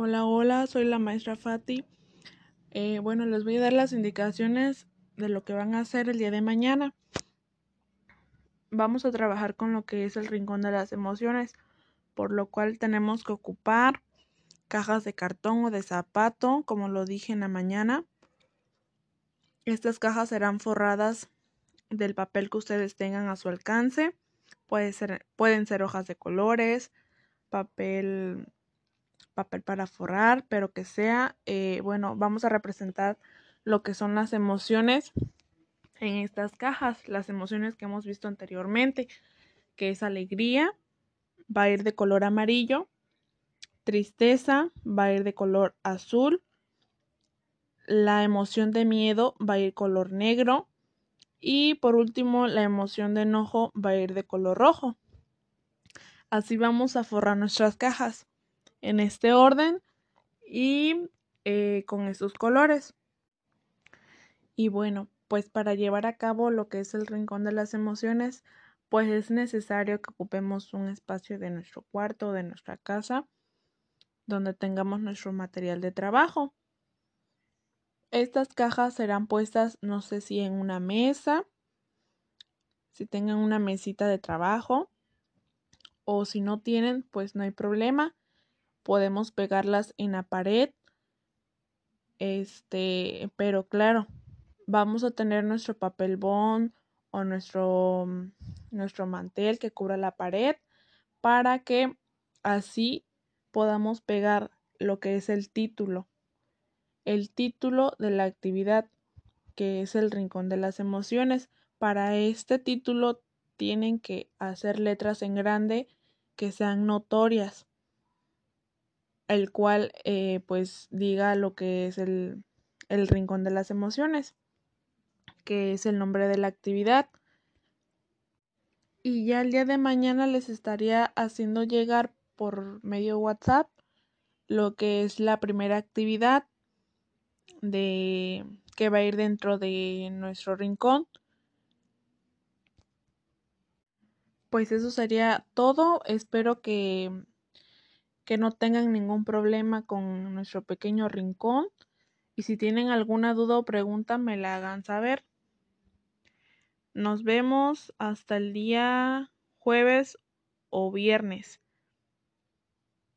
Hola, hola, soy la maestra Fati. Eh, bueno, les voy a dar las indicaciones de lo que van a hacer el día de mañana. Vamos a trabajar con lo que es el rincón de las emociones, por lo cual tenemos que ocupar cajas de cartón o de zapato, como lo dije en la mañana. Estas cajas serán forradas del papel que ustedes tengan a su alcance. Puede ser, pueden ser hojas de colores, papel papel para forrar, pero que sea, eh, bueno, vamos a representar lo que son las emociones en estas cajas, las emociones que hemos visto anteriormente, que es alegría, va a ir de color amarillo, tristeza va a ir de color azul, la emoción de miedo va a ir color negro y por último la emoción de enojo va a ir de color rojo. Así vamos a forrar nuestras cajas en este orden y eh, con estos colores. Y bueno, pues para llevar a cabo lo que es el rincón de las emociones, pues es necesario que ocupemos un espacio de nuestro cuarto, de nuestra casa, donde tengamos nuestro material de trabajo. Estas cajas serán puestas, no sé si en una mesa, si tengan una mesita de trabajo, o si no tienen, pues no hay problema podemos pegarlas en la pared. Este, pero claro, vamos a tener nuestro papel bond o nuestro, mm, nuestro mantel que cubra la pared para que así podamos pegar lo que es el título. El título de la actividad que es el rincón de las emociones. Para este título tienen que hacer letras en grande que sean notorias el cual eh, pues diga lo que es el, el rincón de las emociones, que es el nombre de la actividad. Y ya el día de mañana les estaría haciendo llegar por medio WhatsApp lo que es la primera actividad de que va a ir dentro de nuestro rincón. Pues eso sería todo. Espero que que no tengan ningún problema con nuestro pequeño rincón y si tienen alguna duda o pregunta me la hagan saber. Nos vemos hasta el día jueves o viernes.